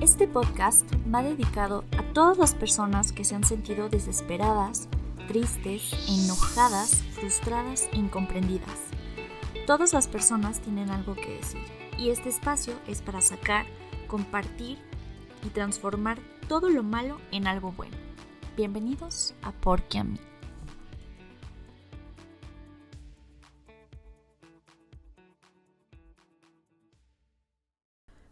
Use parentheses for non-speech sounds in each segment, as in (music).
Este podcast va dedicado a todas las personas que se han sentido desesperadas, tristes, enojadas, frustradas incomprendidas. Todas las personas tienen algo que decir y este espacio es para sacar, compartir y transformar todo lo malo en algo bueno. Bienvenidos a Porque a mí.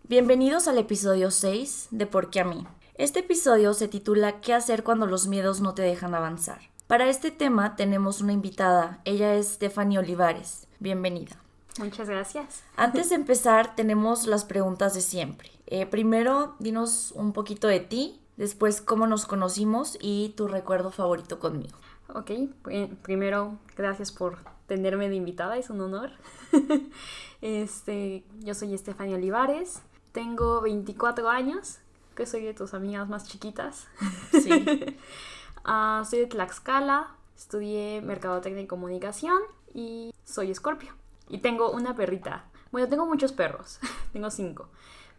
Bienvenidos al episodio 6 de Por qué a mí. Este episodio se titula ¿Qué hacer cuando los miedos no te dejan avanzar? Para este tema tenemos una invitada, ella es Stephanie Olivares. Bienvenida. Muchas gracias. Antes de empezar tenemos las preguntas de siempre. Eh, primero, dinos un poquito de ti, después cómo nos conocimos y tu recuerdo favorito conmigo. Ok, primero, gracias por tenerme de invitada, es un honor. (laughs) este, yo soy Estefania Olivares, tengo 24 años, que soy de tus amigas más chiquitas. Sí. uh, (laughs) soy de Tlaxcala, estudié Mercadotecnia y Comunicación y soy escorpio. Y tengo una perrita. Bueno, tengo muchos perros, (laughs) tengo cinco.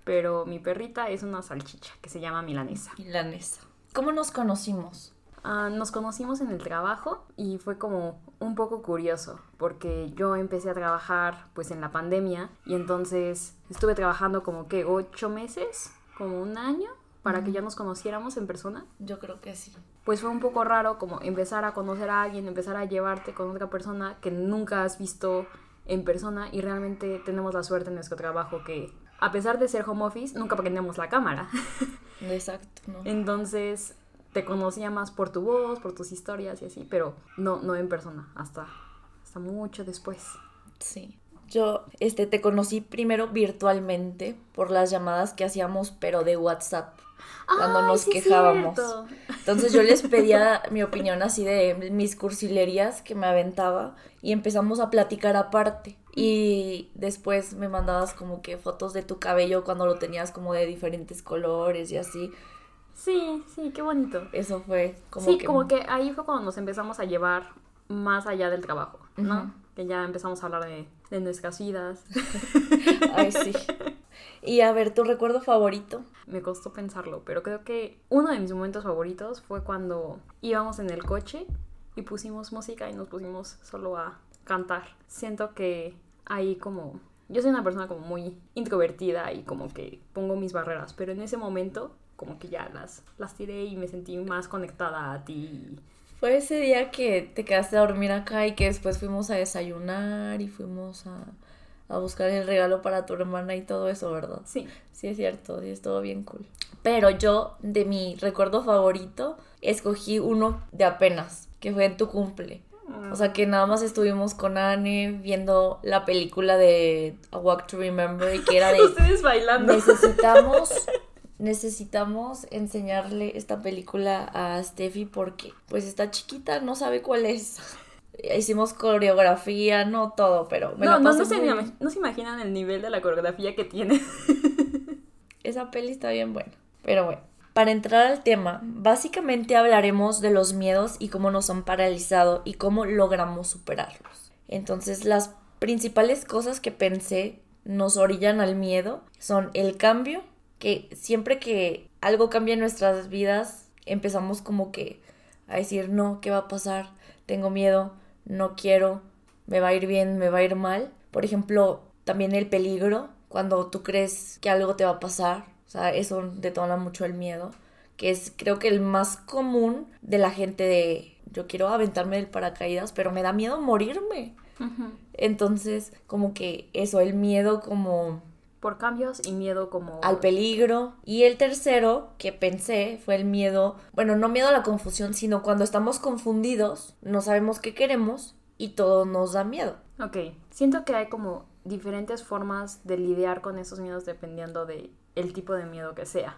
Pero mi perrita es una salchicha que se llama Milanesa. Milanesa. ¿Cómo nos conocimos? Uh, nos conocimos en el trabajo y fue como un poco curioso porque yo empecé a trabajar pues en la pandemia y entonces estuve trabajando como que ocho meses, como un año para que ya nos conociéramos en persona. Yo creo que sí. Pues fue un poco raro como empezar a conocer a alguien, empezar a llevarte con otra persona que nunca has visto en persona y realmente tenemos la suerte en nuestro trabajo que a pesar de ser home office, nunca prendemos la cámara. (laughs) Exacto. ¿no? Entonces te conocía más por tu voz, por tus historias y así, pero no, no en persona, hasta, hasta mucho después. Sí. Yo este, te conocí primero virtualmente por las llamadas que hacíamos, pero de WhatsApp, cuando nos quejábamos. Entonces yo les pedía (laughs) mi opinión así de mis cursilerías que me aventaba y empezamos a platicar aparte. Y después me mandabas como que fotos de tu cabello cuando lo tenías como de diferentes colores y así. Sí, sí, qué bonito. Eso fue como sí, como que ahí fue cuando nos empezamos a llevar más allá del trabajo, ¿no? Que ya empezamos a hablar de, de nuestras vidas. (laughs) Ay, sí. Y a ver, ¿tu recuerdo favorito? Me costó pensarlo, pero creo que uno de mis momentos favoritos fue cuando íbamos en el coche y pusimos música y nos pusimos solo a cantar. Siento que ahí como... Yo soy una persona como muy introvertida y como que pongo mis barreras, pero en ese momento como que ya las, las tiré y me sentí más conectada a ti. Fue ese día que te quedaste a dormir acá y que después fuimos a desayunar y fuimos a, a buscar el regalo para tu hermana y todo eso, ¿verdad? Sí. Sí, es cierto, sí, es todo bien cool. Pero yo, de mi recuerdo favorito, escogí uno de apenas, que fue en tu cumple. O sea, que nada más estuvimos con Anne viendo la película de A Walk to Remember y que era de... (laughs) Ustedes bailando. Necesitamos necesitamos enseñarle esta película a Steffi porque pues está chiquita, no sabe cuál es. (laughs) Hicimos coreografía, no todo, pero me no, no, no, se, no se imaginan el nivel de la coreografía que tiene. (laughs) Esa peli está bien buena. Pero bueno, para entrar al tema, básicamente hablaremos de los miedos y cómo nos han paralizado y cómo logramos superarlos. Entonces, las principales cosas que pensé nos orillan al miedo son el cambio, que siempre que algo cambia en nuestras vidas, empezamos como que a decir, no, ¿qué va a pasar? Tengo miedo, no quiero, me va a ir bien, me va a ir mal. Por ejemplo, también el peligro, cuando tú crees que algo te va a pasar, o sea, eso detona mucho el miedo, que es creo que el más común de la gente de yo quiero aventarme del paracaídas, pero me da miedo morirme. Entonces, como que eso, el miedo como por cambios y miedo como... Al peligro. Y el tercero que pensé fue el miedo, bueno, no miedo a la confusión, sino cuando estamos confundidos, no sabemos qué queremos y todo nos da miedo. Ok, siento que hay como diferentes formas de lidiar con esos miedos dependiendo de el tipo de miedo que sea.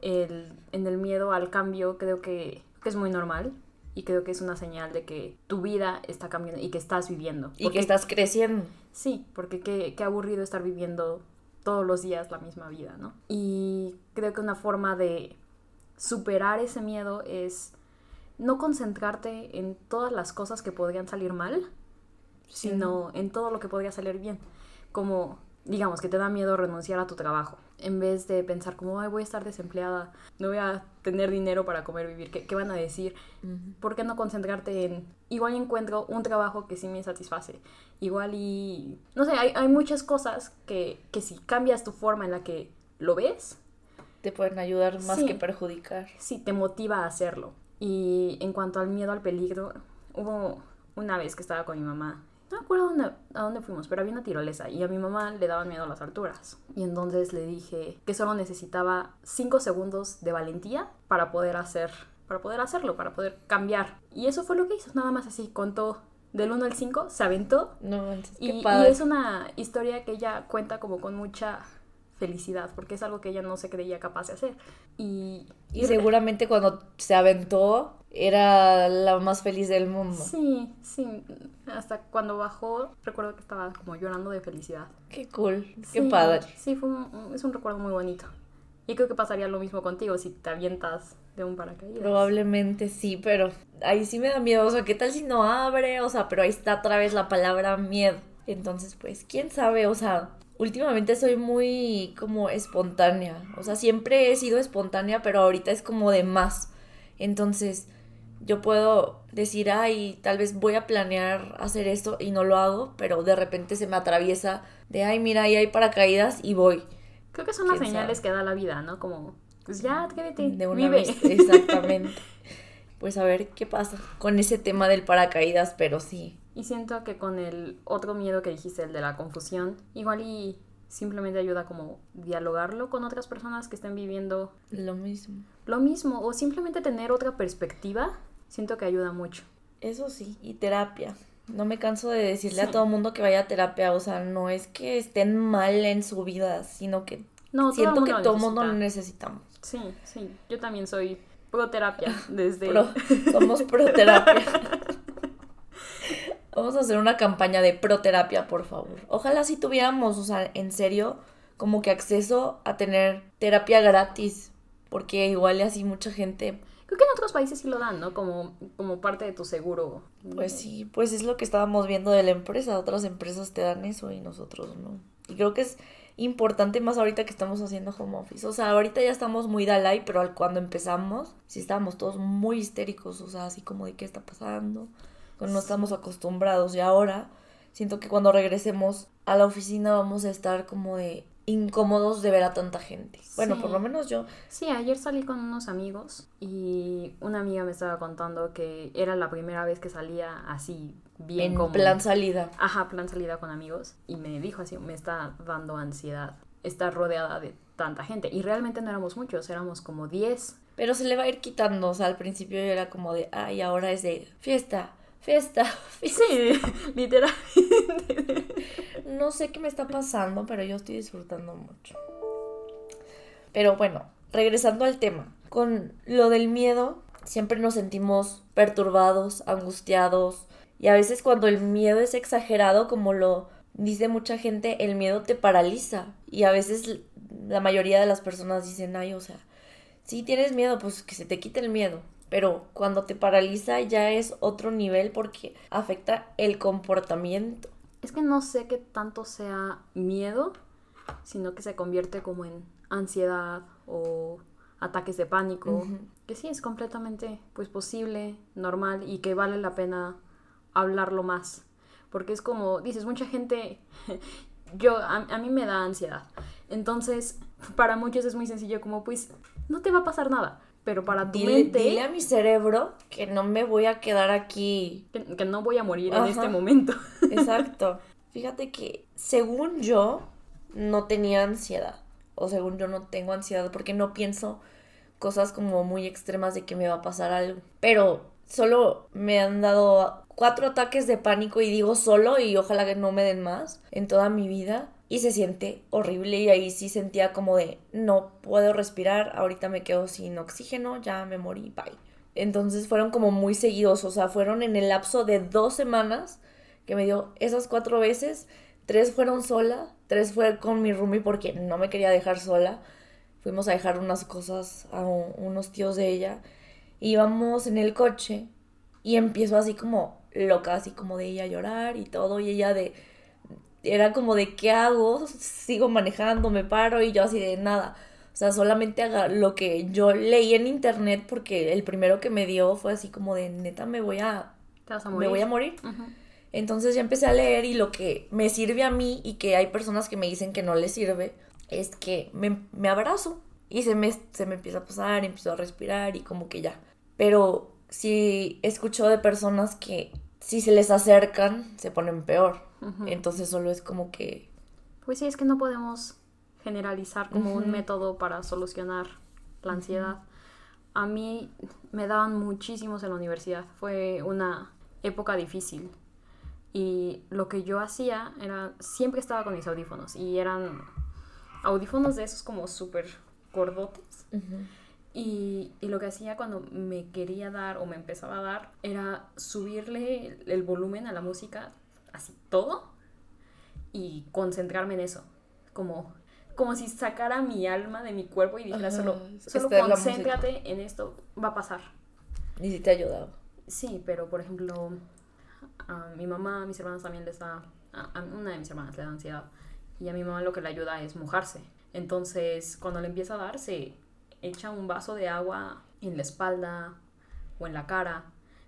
el, en el miedo al cambio creo que, que es muy normal, y creo que es una señal de que tu vida está cambiando y que estás viviendo. Y que estás creciendo. Sí, porque qué, qué, aburrido estar viviendo todos los días la misma vida, ¿no? Y creo que una forma de superar ese miedo es no concentrarte en todas las cosas que podrían salir mal, sino en todo lo que podría salir bien. Como digamos que te da miedo renunciar a tu trabajo, en vez de pensar como, ay, voy a estar desempleada, no voy a tener dinero para comer, vivir, ¿qué, qué van a decir? ¿Por qué no concentrarte en, igual encuentro un trabajo que sí me satisface? Igual y, no sé, hay, hay muchas cosas que, que si cambias tu forma en la que lo ves, te pueden ayudar más que perjudicar. Sí, te motiva a hacerlo. Y en cuanto al miedo al peligro, hubo una vez que estaba con mi mamá no me acuerdo dónde, a dónde fuimos, pero había una tirolesa y a mi mamá le daban miedo a las alturas. Y entonces le dije que solo necesitaba 5 segundos de valentía para poder hacer, para poder hacerlo, para poder cambiar. Y eso fue lo que hizo, nada más así, contó del 1 al 5, se aventó. No, y, y es una historia que ella cuenta como con mucha felicidad, porque es algo que ella no se creía capaz de hacer. Y, y seguramente cuando se aventó era la más feliz del mundo. Sí, sí. Hasta cuando bajó, recuerdo que estaba como llorando de felicidad. Qué cool, qué padre. Sí, fue es un recuerdo muy bonito. Y creo que pasaría lo mismo contigo si te avientas de un paracaídas. Probablemente sí, pero ahí sí me da miedo. O sea, ¿qué tal si no abre? O sea, pero ahí está otra vez la palabra miedo. Entonces, pues, quién sabe, o sea, últimamente soy muy como espontánea. O sea, siempre he sido espontánea, pero ahorita es como de más. Entonces, yo puedo decir, ay, tal vez voy a planear hacer esto y no lo hago, pero de repente se me atraviesa de, ay, mira, ahí hay paracaídas y voy. Creo que son las señales que da la vida, ¿no? Como, pues ya, quédate, de una vive. Vez, exactamente. (laughs) pues a ver qué pasa con ese tema del paracaídas, pero sí. Y siento que con el otro miedo que dijiste, el de la confusión, igual y simplemente ayuda como dialogarlo con otras personas que estén viviendo lo mismo. Lo mismo, o simplemente tener otra perspectiva, siento que ayuda mucho. Eso sí, y terapia. No me canso de decirle a todo mundo que vaya a terapia, o sea, no es que estén mal en su vida, sino que siento que todo el mundo lo necesitamos. Sí, sí, yo también soy pro terapia (laughs) desde... somos pro terapia. (laughs) Vamos a hacer una campaña de proterapia, por favor. Ojalá si tuviéramos, o sea, en serio, como que acceso a tener terapia gratis. Porque igual así mucha gente. Creo que en otros países sí lo dan, ¿no? Como, como parte de tu seguro. Pues sí, pues es lo que estábamos viendo de la empresa. Otras empresas te dan eso y nosotros no. Y creo que es importante más ahorita que estamos haciendo home office. O sea, ahorita ya estamos muy Dalai, pero cuando empezamos, sí estábamos todos muy histéricos. O sea, así como de qué está pasando no estamos acostumbrados y ahora siento que cuando regresemos a la oficina vamos a estar como de incómodos de ver a tanta gente. Bueno, por lo menos yo. Sí, ayer salí con unos amigos y una amiga me estaba contando que era la primera vez que salía así bien en plan salida. Ajá, plan salida con amigos y me dijo así, me está dando ansiedad estar rodeada de tanta gente y realmente no éramos muchos, éramos como 10. Pero se le va a ir quitando, o sea, al principio era como de, ay, ahora es de fiesta, (laughs) fiesta, Sí, (laughs) literalmente. No sé qué me está pasando, pero yo estoy disfrutando mucho. Pero bueno, regresando al tema. Con lo del miedo, siempre nos sentimos perturbados, angustiados. Y a veces cuando el miedo es exagerado, como lo dice mucha gente, el miedo te paraliza. Y a veces la mayoría de las personas dicen, ay, o sea, si tienes miedo, pues que se te quite el miedo pero cuando te paraliza ya es otro nivel porque afecta el comportamiento. Es que no sé qué tanto sea miedo, sino que se convierte como en ansiedad o ataques de pánico, que sí es completamente pues posible, normal y que vale la pena hablarlo más, porque es como dices, mucha gente (laughs) yo a, a mí me da ansiedad. Entonces, para muchos es muy sencillo como pues no te va a pasar nada pero para tu mente... Dile a mi cerebro que no me voy a quedar aquí. Que, no voy a morir en este momento. (laughs) Exacto. Fíjate que según yo no tenía ansiedad. O según yo no tengo ansiedad porque no pienso cosas como muy extremas de que me va a pasar algo. Pero solo me han dado cuatro ataques de pánico y digo solo y ojalá que no me den más en toda mi vida y se siente horrible y ahí sí sentía como de no puedo respirar, ahorita me quedo sin oxígeno, ya me morí, bye. Entonces fueron como muy seguidos, o sea, fueron en el lapso de dos semanas que me dio esas cuatro veces, tres fueron sola, tres fue con mi roomie porque no me quería dejar sola, fuimos a dejar unas cosas a unos tíos de ella, íbamos en el coche y empiezo así como loca, así como de ella a llorar y todo, y ella de era como de qué hago, sigo manejando, me paro y yo así de nada. O sea, solamente haga lo que yo leí en internet porque el primero que me dio fue así como de neta me voy a, me voy a morir. Entonces ya empecé a leer y lo que me sirve a mí y que hay personas que me dicen que no les sirve es que me, me abrazo y se me, se me empieza a pasar, empiezo a respirar y como que ya. Pero sí escucho de personas que si se les acercan se ponen peor. Entonces solo es como que... Pues sí, es que no podemos generalizar como un método para solucionar la ansiedad. A mí me daban muchísimos en la universidad. Fue una época difícil. Y lo que yo hacía era, siempre estaba con mis audífonos. Y eran audífonos de esos como súper gordotes. Y, lo que hacía cuando me quería dar o me empezaba a dar era subirle el, volumen a la música, así todo, y concentrarme en eso. Como, como si sacara mi alma de mi cuerpo y dijera solo, solo concéntrate en esto, va a pasar. ¿Y si te ha ayudado? Sí, pero por ejemplo, a mi mamá, a mis hermanas también les da, a, una de mis hermanas le da ansiedad. Y a mi mamá lo que le ayuda es mojarse. Entonces, cuando le empieza a dar, se echa un vaso de agua en la espalda o en la cara,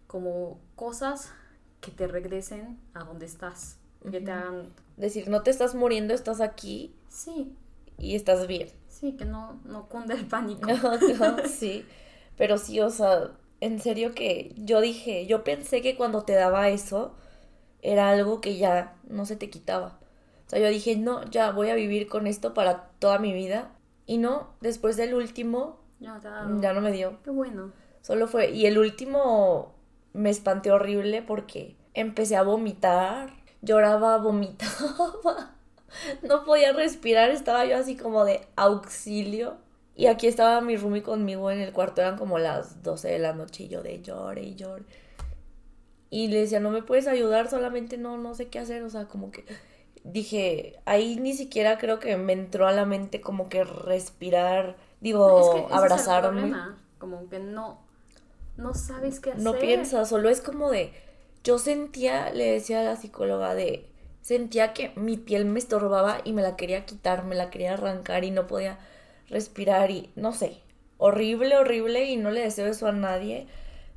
como cosas que te regresen a donde estás, que te hagan... Decir, no te estás muriendo, estás aquí. Sí. Y estás bien. Sí, que no, no cunde el pánico. (laughs) (laughs) sí, pero sí, o sea, en serio que yo dije, yo pensé que cuando te daba eso era algo que ya no se te quitaba. O sea, yo dije, no, ya voy a vivir con esto para toda mi vida. Y no, después del último, ya, ya no me dio. Qué bueno. Solo fue, y el último me espanté horrible porque empecé a vomitar, lloraba, (laughs) vomitaba, no podía respirar, estaba yo así como de auxilio. Y aquí estaba mi roomie conmigo en el cuarto, eran como las 12 de la noche y yo de llore y llore. Y le decía, no me puedes ayudar, solamente no, no sé qué hacer, o sea, como que dije, ahí ni siquiera creo que me entró a la mente como que respirar, digo, abrazarme. como que no, no sabes qué hacer. No piensas, solo es como de, yo sentía, le decía a la psicóloga de, sentía que mi piel me estorbaba y me la quería quitar, me la quería arrancar y no podía respirar y no sé, horrible, horrible y no le deseo eso a nadie,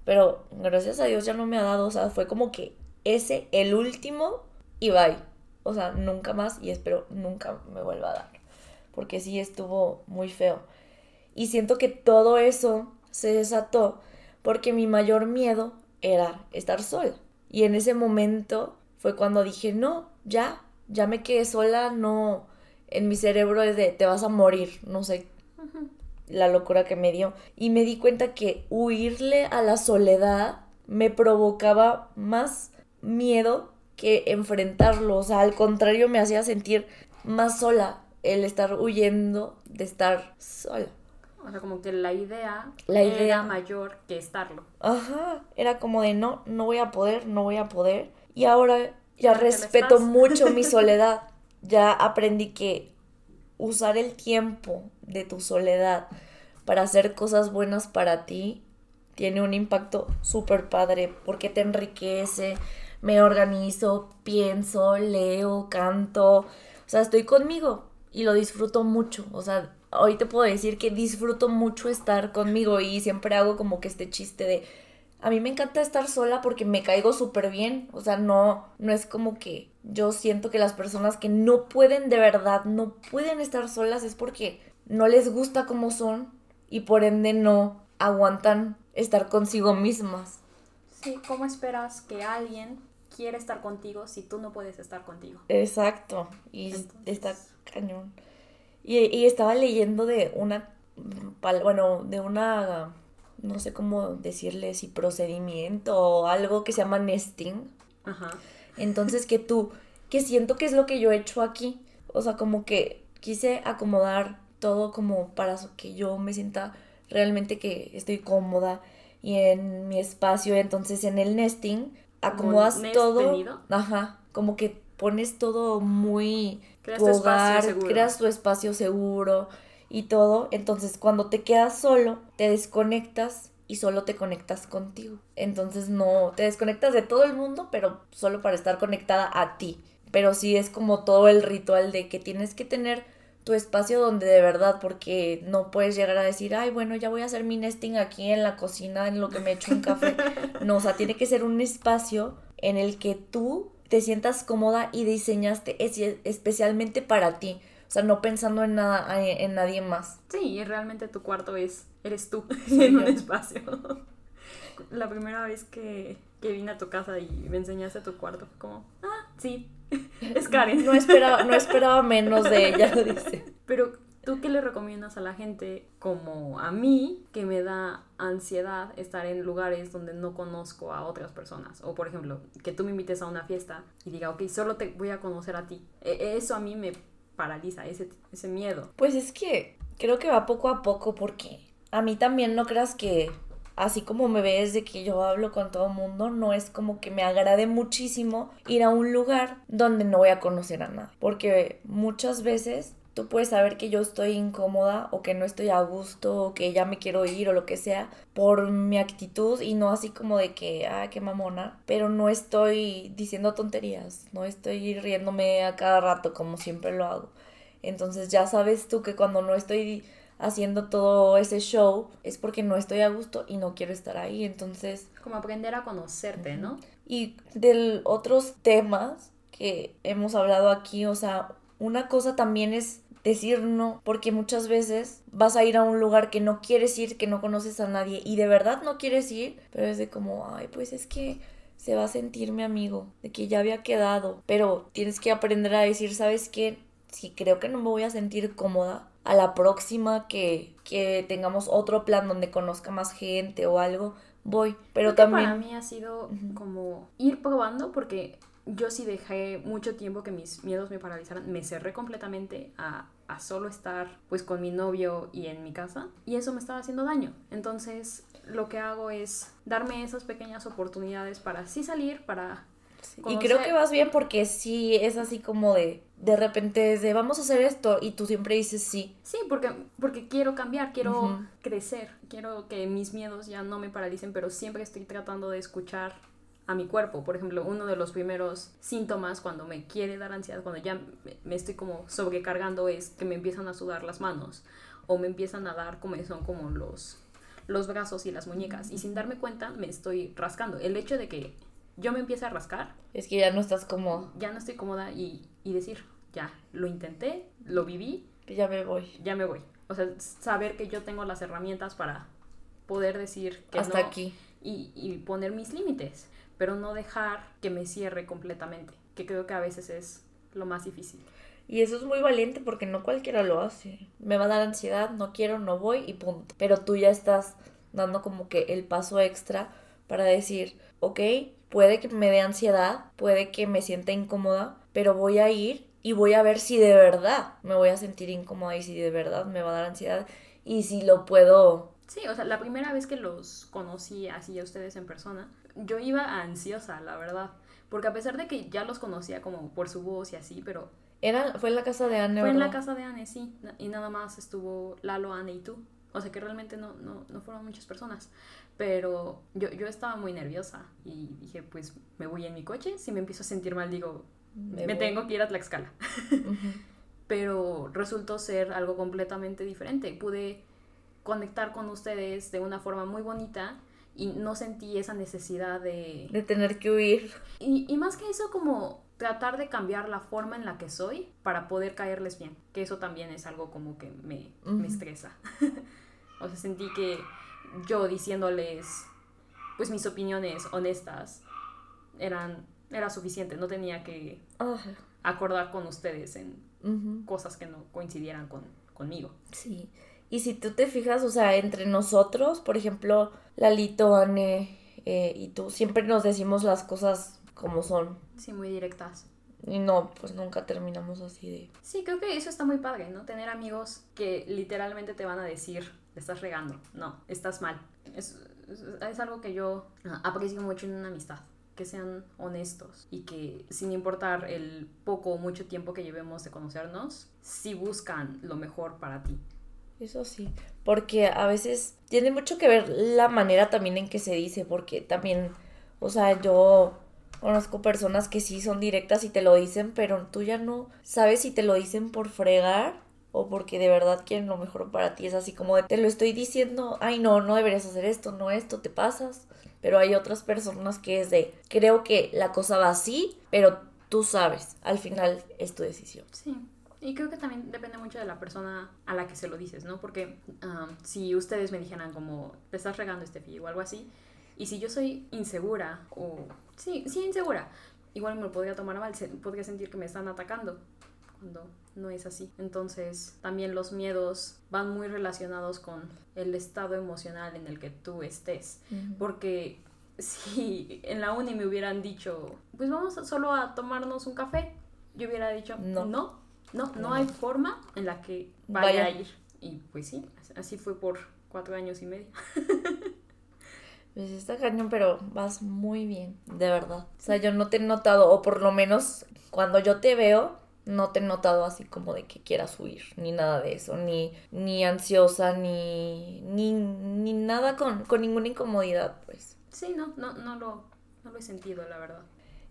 pero gracias a Dios ya no me ha dado, o sea, fue como que ese, el último y bye o sea, nunca más y espero nunca me vuelva a dar. Porque sí estuvo muy feo. Y siento que todo eso se desató porque mi mayor miedo era estar sola. Y en ese momento fue cuando dije, no, ya, ya me quedé sola, no, en mi cerebro es de, te vas a morir, no sé, la locura que me dio. Y me di cuenta que huirle a la soledad me provocaba más miedo que enfrentarlo. O sea, al contrario, me hacía sentir más sola el estar huyendo de estar sola. O sea, como que la idea, la idea era mayor que estarlo. Ajá, era como de no, no voy a poder, no voy a poder. Y ahora ya respeto mucho mi (laughs) soledad. Ya aprendí que usar el tiempo de tu soledad para hacer cosas buenas para ti tiene un impacto súper padre porque te enriquece, me organizo, pienso, leo, canto, o sea, estoy conmigo y lo disfruto mucho, o sea, hoy te puedo decir que disfruto mucho estar conmigo y siempre hago como que este chiste de, a mí me encanta estar sola porque me caigo súper bien, o sea, no, no es como que yo siento que las personas que no pueden de verdad, no pueden estar solas es porque no les gusta como son y por ende no aguantan estar consigo mismas. Sí, ¿cómo esperas que alguien quiere estar contigo si tú no puedes estar contigo. Exacto, y está cañón. Y, estaba leyendo de una, bueno, de una, no sé cómo decirle, si procedimiento o algo que se llama nesting. Ajá. Entonces que tú, que siento que es lo que yo he hecho aquí. O sea, como que quise acomodar todo como para que yo me sienta realmente que estoy cómoda y en mi espacio. Entonces en el nesting acomodas todo. Ajá, como que pones todo muy creas tu hogar, creas tu espacio seguro y todo. Entonces, cuando te quedas solo, te desconectas y solo te conectas contigo. Entonces, no te desconectas de todo el mundo, pero solo para estar conectada a ti. pero sí es como todo el ritual de que tienes que tener tu espacio donde de verdad, porque no puedes llegar a decir, ay, bueno, ya voy a hacer mi nesting aquí en la cocina en lo que me echo un café. (laughs) No, o sea, tiene que ser un espacio en el que tú te sientas cómoda y diseñaste especialmente para ti. O sea, no pensando en nada, en nadie más. Sí, y realmente tu cuarto es, eres tú (laughs) en un espacio. (laughs) La primera vez que, que vine a tu casa y me enseñaste tu cuarto, fue como, ah, sí, (laughs) es Karen. No esperaba, no esperaba menos de ella, dice. Pero, ¿tú qué le recomiendas a la gente como a mí que me da ansiedad estar en lugares donde no conozco a otras personas? O, por ejemplo, que tú me invites a una fiesta y diga, ok, solo te voy a conocer a ti. E, eso a mí me paraliza, ese, ese miedo. Pues es que creo que va poco a poco porque a mí también no creas que así como me ves de que yo hablo con todo mundo, no es como que me agrade muchísimo ir a un lugar donde no voy a conocer a nadie. Porque muchas veces tú puedes saber que yo estoy incómoda o que no estoy a gusto o que ya me quiero ir o lo que sea por mi actitud y no así como de que, ah, qué mamona, pero no estoy diciendo tonterías, no estoy riéndome a cada rato como siempre lo hago. Entonces ya sabes tú que cuando no estoy haciendo todo ese show es porque no estoy a gusto y no quiero estar ahí. Entonces... Como aprender a conocerte, ¿no? Y de otros temas que hemos hablado aquí, o sea, una cosa también es decir no, porque muchas veces vas a ir a un lugar que no quieres ir, que no conoces a nadie y de verdad no quieres ir, pero es de como, ay, pues es que se va a sentir mi amigo, de que ya había quedado, pero tienes que aprender a decir, ¿sabes qué? Si creo que no me voy a sentir cómoda, a la próxima que, que tengamos otro plan donde conozca más gente o algo, voy. Pero también... Para mí ha sido como ir probando porque yo sí dejé mucho tiempo que mis miedos me paralizaran, me cerré completamente a, a, solo estar pues con mi novio y en mi casa y eso me estaba haciendo daño. Entonces lo que hago es darme esas pequeñas oportunidades para sí salir, para y creo que vas bien porque sí es así como de de repente es de vamos a hacer esto y tú siempre dices sí. Sí, porque, porque quiero cambiar, quiero crecer, quiero que mis miedos ya no me paralicen, pero siempre estoy tratando de escuchar a mi cuerpo. Por ejemplo, uno de los primeros síntomas cuando me quiere dar ansiedad, cuando ya me estoy como sobrecargando es que me empiezan a sudar las manos o me empiezan a dar como son como los los brazos y las muñecas y sin darme cuenta me estoy rascando. El hecho de que yo me empiezo a rascar. Es que ya no estás como... Ya no estoy cómoda y, y decir, ya, lo intenté, lo viví. Ya me voy. Ya me voy. O sea, saber que yo tengo las herramientas para poder decir que Hasta aquí. Y, y poner mis límites, pero no dejar que me cierre completamente, que creo que a veces es lo más difícil. Y eso es muy valiente porque no cualquiera lo hace. Me va a dar ansiedad, no quiero, no voy y punto. Pero tú ya estás dando como que el paso extra para decir, ok, puede que me dé ansiedad, puede que me sienta incómoda, pero voy a ir y voy a ver si de verdad me voy a sentir incómoda y si de verdad me va a dar ansiedad y si lo puedo. Sí, o sea, la primera vez que los conocí así a ustedes en persona, yo iba ansiosa, la verdad. Porque a pesar de que ya los conocía como por su voz y así, pero... Era, fue en la casa de Anne, Fue en la casa de Anne, sí. Y nada más estuvo Lalo, Anne y tú. O sea que realmente no, no, no fueron muchas personas. Pero yo, yo estaba muy nerviosa y dije, pues me voy en mi coche. Si me empiezo a sentir mal, digo, me, tengo que ir a Tlaxcala. (laughs) Pero resultó ser algo completamente diferente. Pude conectar con ustedes de una forma muy bonita y no sentí esa necesidad de... De tener que huir. Y, y más que eso, como tratar de cambiar la forma en la que soy para poder caerles bien. Que eso también es algo como que me, me estresa. (laughs) o sea, sentí que yo diciéndoles pues mis opiniones honestas eran era suficiente, no tenía que acordar con ustedes en cosas que no coincidieran con, conmigo. Sí. Y si tú te fijas, o sea, entre nosotros, por ejemplo, Lalito, Anne eh, y tú, siempre nos decimos las cosas como son. Sí, muy directas. Y no, pues nunca terminamos así de... Sí, creo que eso está muy padre, ¿no? Tener amigos que literalmente te van a decir, estás regando, no, estás mal. Es, es algo que yo aprecio mucho en una amistad que sean honestos y que sin importar el poco o mucho tiempo que llevemos de conocernos, sí buscan lo mejor para ti. Eso sí, porque a veces tiene mucho que ver la manera también en que se dice, porque también, o sea, yo Conozco personas que sí son directas y te lo dicen, pero tú ya no sabes si te lo dicen por fregar o porque de verdad quieren lo mejor para ti. Es así como de, te lo estoy diciendo, ay no, no deberías hacer esto, no esto, te pasas. Pero hay otras personas que es de, creo que la cosa va así, pero tú sabes, al final es tu decisión. Sí. Y creo que también depende mucho de la persona a la que se lo dices, ¿no? Porque um, si ustedes me dijeran como, te estás regando este fillo o algo así, y si yo soy insegura o... Sí, sí, insegura. Igual me lo podría tomar mal, podría sentir que me están atacando cuando no es así. Entonces, también los miedos van muy relacionados con el estado emocional en el que tú estés. Porque si en la uni me hubieran dicho, pues vamos solo a tomarnos un café, yo hubiera dicho, no, no, no, no, hay forma en la que vaya, a ir. Y pues sí, así fue por cuatro años y medio. (laughs) Pues está cañón, pero vas muy bien, de verdad. O sea, yo no te he notado, o por lo menos cuando yo te veo, no te he notado así como de que quieras huir, ni nada de eso, ni, ni ansiosa, ni, ni, ni nada con, con ninguna incomodidad, pues. Sí, no, no, no lo, no lo he sentido, la verdad.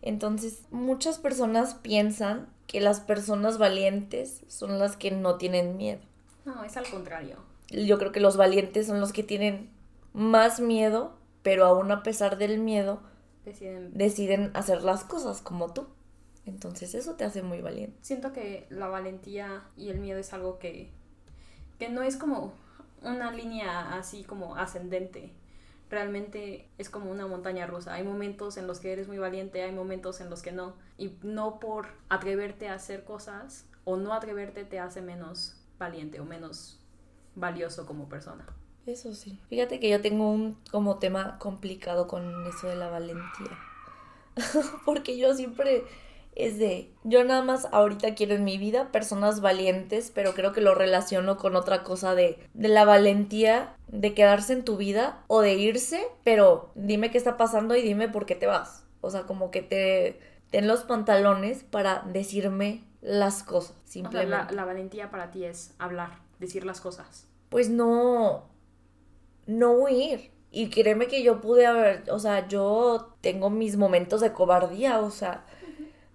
Entonces, muchas personas piensan que las personas valientes son las que no tienen miedo. No, es al contrario. Yo creo que los valientes son los que tienen más miedo pero aún a pesar del miedo, deciden, hacer las cosas como tú. Entonces eso te hace muy valiente. Siento que la valentía y el miedo es algo que, que no es como una línea así como ascendente. Realmente es como una montaña rusa. Hay momentos en los que eres muy valiente, hay momentos en los que no. Y no por atreverte a hacer cosas o no atreverte te hace menos valiente o menos valioso como persona. Eso sí. Fíjate que yo tengo un como tema complicado con eso de la valentía. (laughs) Porque yo siempre es de, yo nada más ahorita quiero en mi vida personas valientes, pero creo que lo relaciono con otra cosa de, de la valentía de quedarse en tu vida o de irse, pero dime qué está pasando y dime por qué te vas. O sea, como que te ten los pantalones para decirme las cosas, simplemente. la valentía para ti es hablar, decir las cosas. Pues no, no huir. Y créeme que yo pude haber, o sea, yo tengo mis momentos de cobardía, o sea,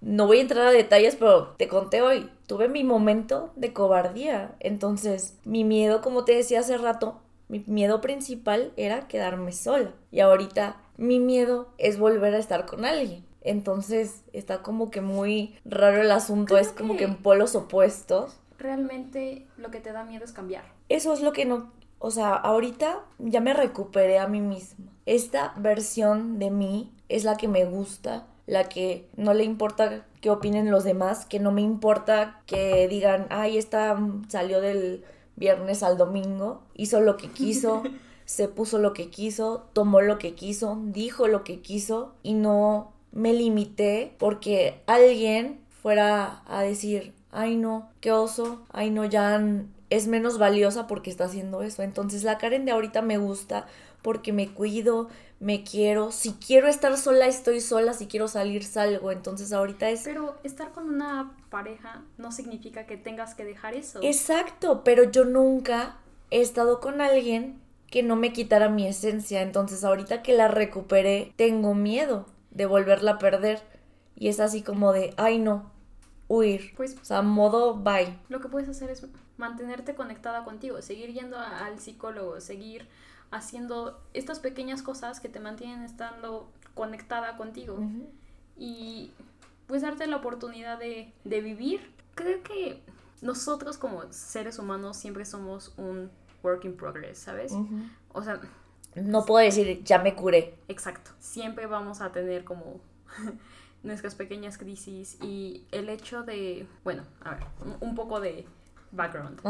no voy a entrar a detalles, pero te conté hoy, tuve mi momento de cobardía. Entonces, mi miedo, como te decía hace rato, mi miedo principal era quedarme sola. Y ahorita mi miedo es volver a estar con alguien. Entonces, está como que muy raro el asunto, es como que en polos opuestos. Realmente lo que te da miedo es cambiar. Eso es lo que no o sea, ahorita ya me recuperé a mí misma. Esta versión de mí es la que me gusta, la que no le importa qué opinen los demás, que no me importa que digan, ay, esta salió del viernes al domingo, hizo lo que quiso, (laughs) se puso lo que quiso, tomó lo que quiso, dijo lo que quiso y no me limité porque alguien fuera a decir, ay no, qué oso, ay no, ya es menos valiosa porque está haciendo eso. Entonces la Karen de ahorita me gusta porque me cuido, me quiero. Si quiero estar sola, estoy sola. Si quiero salir, salgo. Entonces ahorita es... Pero estar con una pareja no significa que tengas que dejar eso. Exacto, pero yo nunca he estado con alguien que no me quitara mi esencia. Entonces ahorita que la recuperé, tengo miedo de volverla a perder. Y es así como de, ay no, huir. Pues, o sea, modo bye. Lo que puedes hacer es mantenerte conectada contigo, seguir yendo al psicólogo, seguir haciendo estas pequeñas cosas que te mantienen estando conectada contigo. Y pues darte la oportunidad de, vivir. Creo que nosotros como seres humanos siempre somos un work in progress, ¿sabes? O sea... No puedo decir, ya me curé. Exacto. Siempre vamos a tener como nuestras pequeñas crisis y el hecho de, bueno, a ver, un poco de background.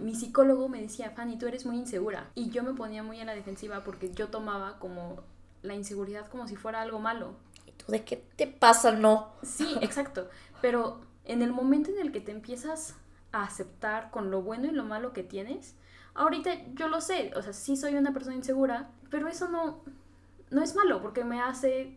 Mi psicólogo me decía, Fanny, tú eres muy insegura. Y yo me ponía muy en la defensiva porque yo tomaba como la inseguridad como si fuera algo malo. ¿Y tú de qué te pasa? No. Sí, exacto. Pero en el momento en el que te empiezas a aceptar con lo bueno y lo malo que tienes, ahorita yo lo sé, o sea, sí soy una persona insegura, pero eso no, no es malo porque me hace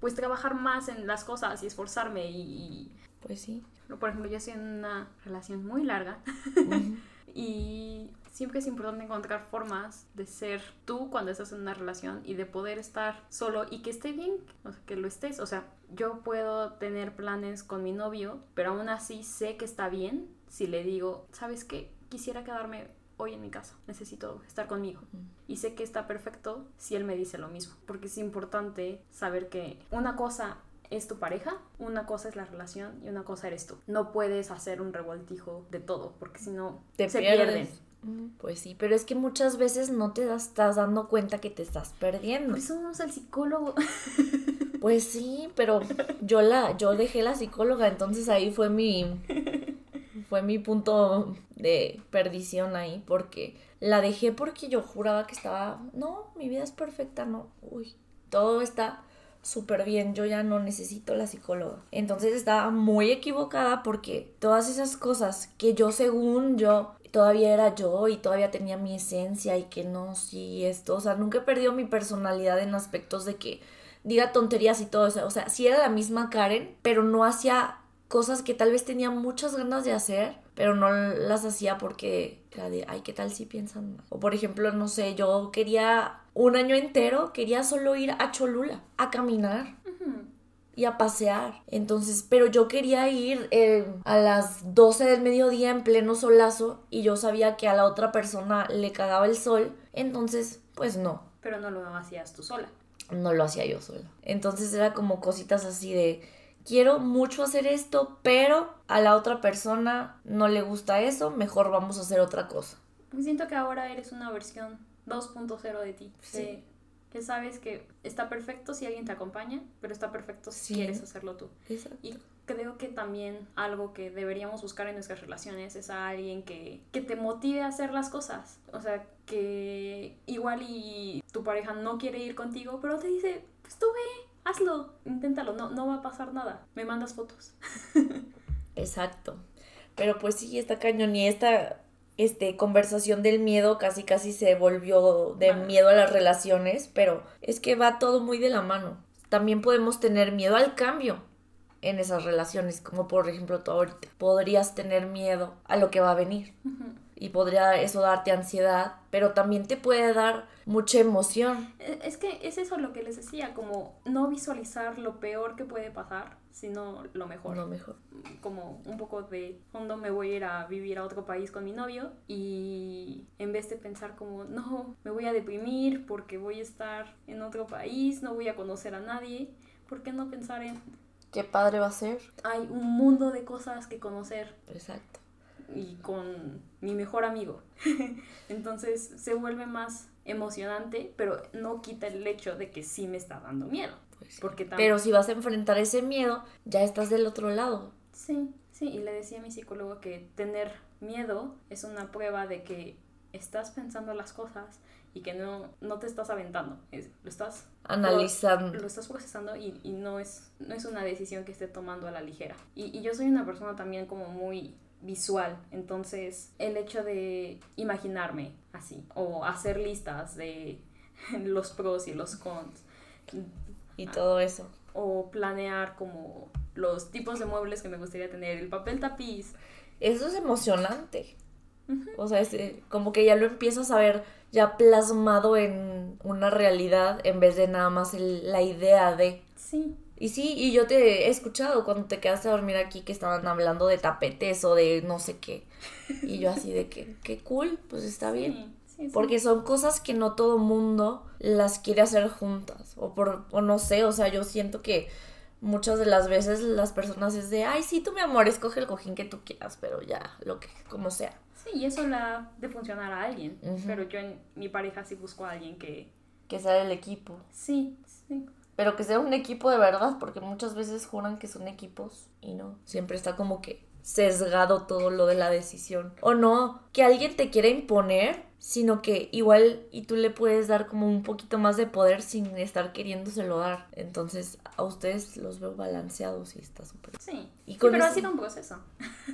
pues trabajar más en las cosas y esforzarme y... Pues sí por ejemplo, yo estoy en una relación muy larga (laughs) y siempre es importante encontrar formas de ser tú cuando estás en una relación y de poder estar solo y que esté bien, o sea, que lo estés. O sea, yo puedo tener planes con mi novio, pero aún así sé que está bien si le digo, ¿sabes qué? Quisiera quedarme hoy en mi casa, necesito estar conmigo. Y sé que está perfecto si él me dice lo mismo, porque es importante saber que una cosa es tu pareja, una cosa es la relación y una cosa eres tú. No puedes hacer un revoltijo de todo, porque si no, te se pierden. Mm, pues sí, pero es que muchas veces no te estás dando cuenta que te estás perdiendo. Por eso vamos al psicólogo. Pues sí, pero yo la, yo dejé la psicóloga, entonces ahí fue mi, (laughs) fue mi punto de perdición ahí, porque la dejé porque yo juraba que estaba, no, mi vida es perfecta, no, uy, todo está súper bien, yo ya no necesito la psicóloga. Entonces estaba muy equivocada porque todas esas cosas que yo según yo todavía era yo y todavía tenía mi esencia y que no, sí, esto, o sea, nunca he perdido mi personalidad en aspectos de que diga tonterías y todo eso, o sea, sí era la misma Karen, pero no hacía cosas que tal vez tenía muchas ganas de hacer, pero no las hacía porque era de, ay, ¿qué tal si piensan? O por ejemplo, no sé, yo quería un año entero, quería solo ir a Cholula, a caminar. Y a pasear. Entonces, pero yo quería ir eh, a las 12 del mediodía en pleno solazo y yo sabía que a la otra persona le cagaba el sol. Entonces, pues no. Pero no lo hacías tú sola. No lo hacía yo sola. Entonces era como cositas así de, quiero mucho hacer esto, pero a la otra persona no le gusta eso, mejor vamos a hacer otra cosa. Siento que ahora eres una versión 2.0 de ti. Sí. que sabes que está perfecto si alguien te acompaña, pero está perfecto si quieres hacerlo tú. Exacto. Y creo que también algo que deberíamos buscar en nuestras relaciones es a alguien que, que te motive a hacer las cosas. O sea, que igual y tu pareja no quiere ir contigo, pero te dice, pues tú ve, hazlo, inténtalo, no, no va a pasar nada, me mandas fotos. Exacto. Pero pues sí, está cañón y esta este, conversación del miedo casi casi se volvió de miedo a las relaciones, pero es que va todo muy de la mano. También podemos tener miedo al cambio en esas relaciones, como por ejemplo tú ahorita. Podrías tener miedo a lo que va a venir y podría eso darte ansiedad, pero también te puede dar mucha emoción. E, es que es eso lo que les decía, como no visualizar lo peor que puede pasar, sino lo mejor. Lo mejor. Como un poco de fondo me voy a ir a vivir a otro país con mi novio y en vez de pensar como, no, me voy a deprimir porque voy a estar en otro país, no voy a conocer a nadie, ¿por qué no pensar en... ¿Qué padre va a ser? Hay un mundo de cosas que conocer. Exacto y con mi mejor amigo. (laughs) Entonces se vuelve más emocionante, pero no quita el hecho de que sí me está dando miedo. Pues pero si vas a enfrentar ese miedo, ya estás del otro lado. Sí, sí, y le decía a mi psicólogo que tener miedo es una prueba de que estás pensando las cosas y que no, no te estás aventando, lo estás analizando. Lo, estás procesando y, y, no, es, no es una decisión que esté tomando a la ligera. Y, y yo soy una persona también como muy visual. Entonces, el hecho de imaginarme así o hacer listas de (laughs) los pros y los cons. Y todo eso. O planear como los tipos de muebles que me gustaría tener, el papel tapiz. Eso es emocionante. O sea, es, eh, como que ya lo empiezas a ver ya plasmado en una realidad en vez de nada más la idea de. Sí. Y sí, y yo te he escuchado cuando te quedaste a dormir aquí que estaban hablando de tapetes o de no sé qué. Y yo así de que, qué cool, pues está bien. Porque son cosas que no todo mundo las quiere hacer juntas. O por, o no sé, o sea, yo siento que muchas de las veces las personas es de, ay, sí, tú mi amor, escoge el cojín que tú quieras, pero ya, lo que, como sea. Sí, y eso la de funcionar a alguien. Pero yo en mi pareja sí busco a alguien que... Que sea el equipo. Sí, sí pero que sea un equipo de verdad, porque muchas veces juran que son equipos y no. Siempre está como que sesgado todo lo de la decisión. O no, que alguien te quiera imponer, sino que igual y tú le puedes dar como un poquito más de poder sin estar queriéndoselo dar. Entonces a ustedes los veo balanceados y está súper. Sí. Y pero ha sido un proceso.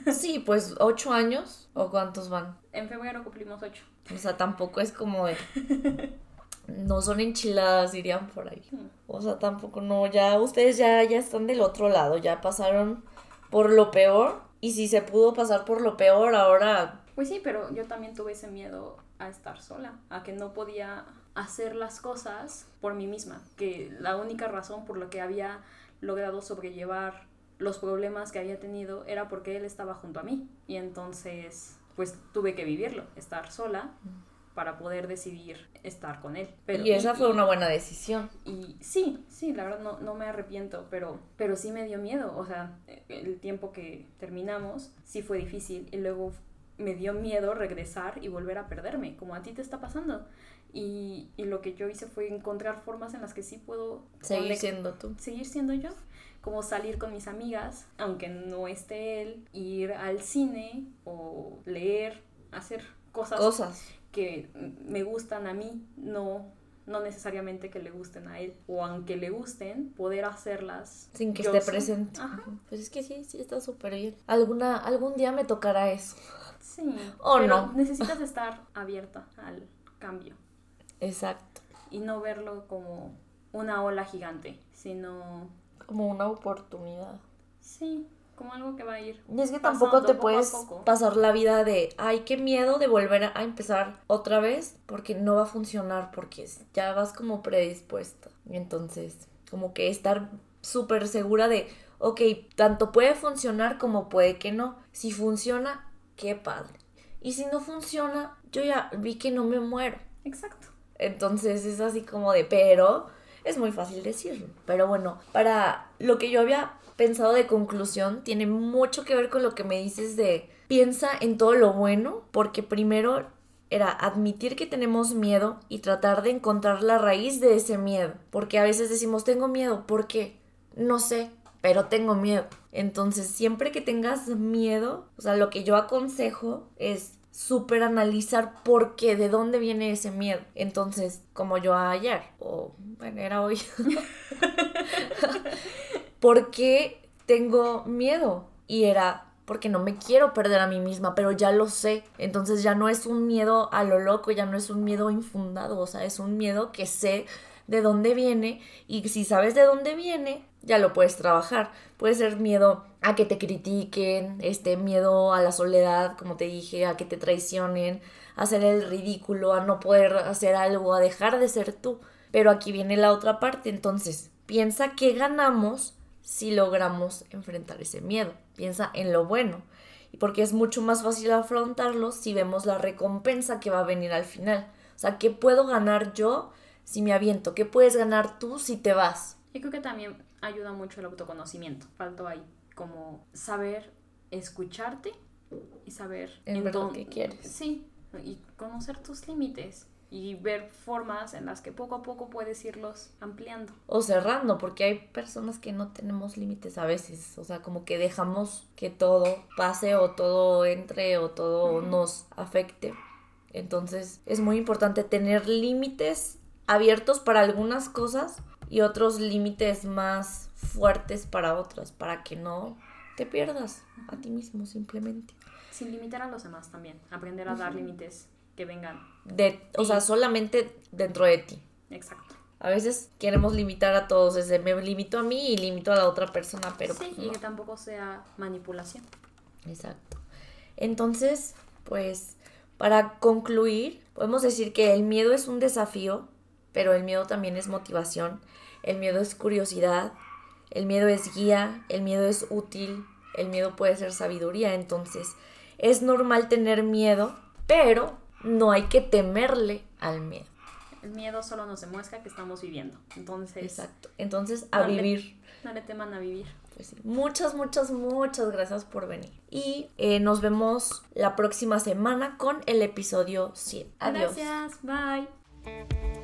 (laughs) sí, pues ocho años o cuántos van. En febrero cumplimos ocho. O sea, tampoco es como de... (laughs) no son enchiladas, dirían por ahí. Hmm. O sea, tampoco no, ya ustedes ya, ya están del otro lado, ya pasaron por lo peor. Y si se pudo pasar por lo peor, ahora Pues sí, pero yo también tuve ese miedo a estar sola, a que no podía hacer las cosas por mí misma, que la única razón por la que había logrado sobrellevar los problemas que había tenido era porque él estaba junto a mí y entonces pues tuve que vivirlo, estar sola para poder decidir estar con él. Pero, y esa fue una buena decisión. Y sí, sí, la verdad no, no me arrepiento, pero, pero sí me dio miedo. O sea, el tiempo que terminamos sí fue difícil y luego me dio miedo regresar y volver a perderme, como a ti te está pasando. Y, y lo que yo hice fue encontrar formas en las que sí puedo seguir siendo tú. Seguir siendo yo como salir con mis amigas, aunque no esté él, ir al cine o leer, hacer cosas, cosas. Que me gustan a mí, no no necesariamente que le gusten a él o aunque le gusten poder hacerlas sin que esté presente. Pues es que sí sí está súper bien. Alguna algún día me tocará eso. Sí (laughs) o no. necesitas (laughs) estar abierta al cambio. Exacto. Y no verlo como una ola gigante sino como una oportunidad. Sí, como algo que va a ir. Y es que tampoco te puedes pasar la vida de, ay, qué miedo de volver a empezar otra vez, porque no va a funcionar, porque ya vas como predispuesta. Y entonces, como que estar súper segura de, ok, tanto puede funcionar como puede que no. Si funciona, qué padre. Y si no funciona, yo ya vi que no me muero. Exacto. Entonces es así como de, pero es muy fácil decirlo. Pero bueno, para lo que yo había pensado de conclusión, tiene mucho que ver con lo que me dices de piensa en todo lo bueno, porque primero era admitir que tenemos miedo y tratar de encontrar la raíz de ese miedo. Porque a veces decimos, tengo miedo, ¿por qué? No sé, pero tengo miedo. Entonces, siempre que tengas miedo, o sea, lo que yo aconsejo es súper analizar por qué, de dónde viene ese miedo. Entonces, como yo ayer, o bueno, era hoy, (laughs) ¿por qué tengo miedo? Y era porque no me quiero perder a mí misma, pero ya lo sé. Entonces ya no es un miedo a lo loco, ya no es un miedo infundado, o sea, es un miedo que sé de dónde viene y si sabes de dónde viene, ya lo puedes trabajar. Puede ser miedo a que te critiquen, este miedo a la soledad, como te dije, a que te traicionen, a hacer el ridículo, a no poder hacer algo, a dejar de ser tú. Pero aquí viene la otra parte, entonces, piensa que ganamos si logramos enfrentar ese miedo. Piensa en lo bueno. Y porque es mucho más fácil afrontarlo si vemos la recompensa que va a venir al final. O sea, ¿qué puedo ganar yo si me aviento? ¿Qué puedes ganar tú si te vas? Yo creo que también ayuda mucho el autoconocimiento. Faltó ahí como saber escucharte y saber en verdad qué quieres. Sí, y conocer tus límites y ver formas en las que poco a poco puedes irlos ampliando. O cerrando, porque hay personas que no tenemos límites a veces, o sea, como que dejamos que todo pase o todo entre o todo nos afecte. Entonces es muy importante tener límites abiertos para algunas cosas y otros límites más fuertes para otras, para que no te pierdas a ti mismo simplemente. Sin limitar a los demás también, aprender a dar límites que vengan. De, o sea, solamente dentro de ti. Exacto. A veces queremos limitar a todos, desde me limito a mí y limito a la otra persona, pero... Sí, pues y que tampoco sea manipulación. Exacto. Entonces, pues, para concluir, podemos decir que el miedo es un desafío, pero el miedo también es motivación el miedo es curiosidad, el miedo es guía, el miedo es útil, el miedo puede ser sabiduría, entonces es normal tener miedo, pero no hay que temerle al miedo. El miedo solo nos demuestra que estamos viviendo. Entonces. Exacto. Entonces, a vivir. no le teman a vivir. Pues muchas, muchas, muchas gracias por venir. Y eh, nos vemos la próxima semana con el episodio 100. Adiós. Gracias. Bye.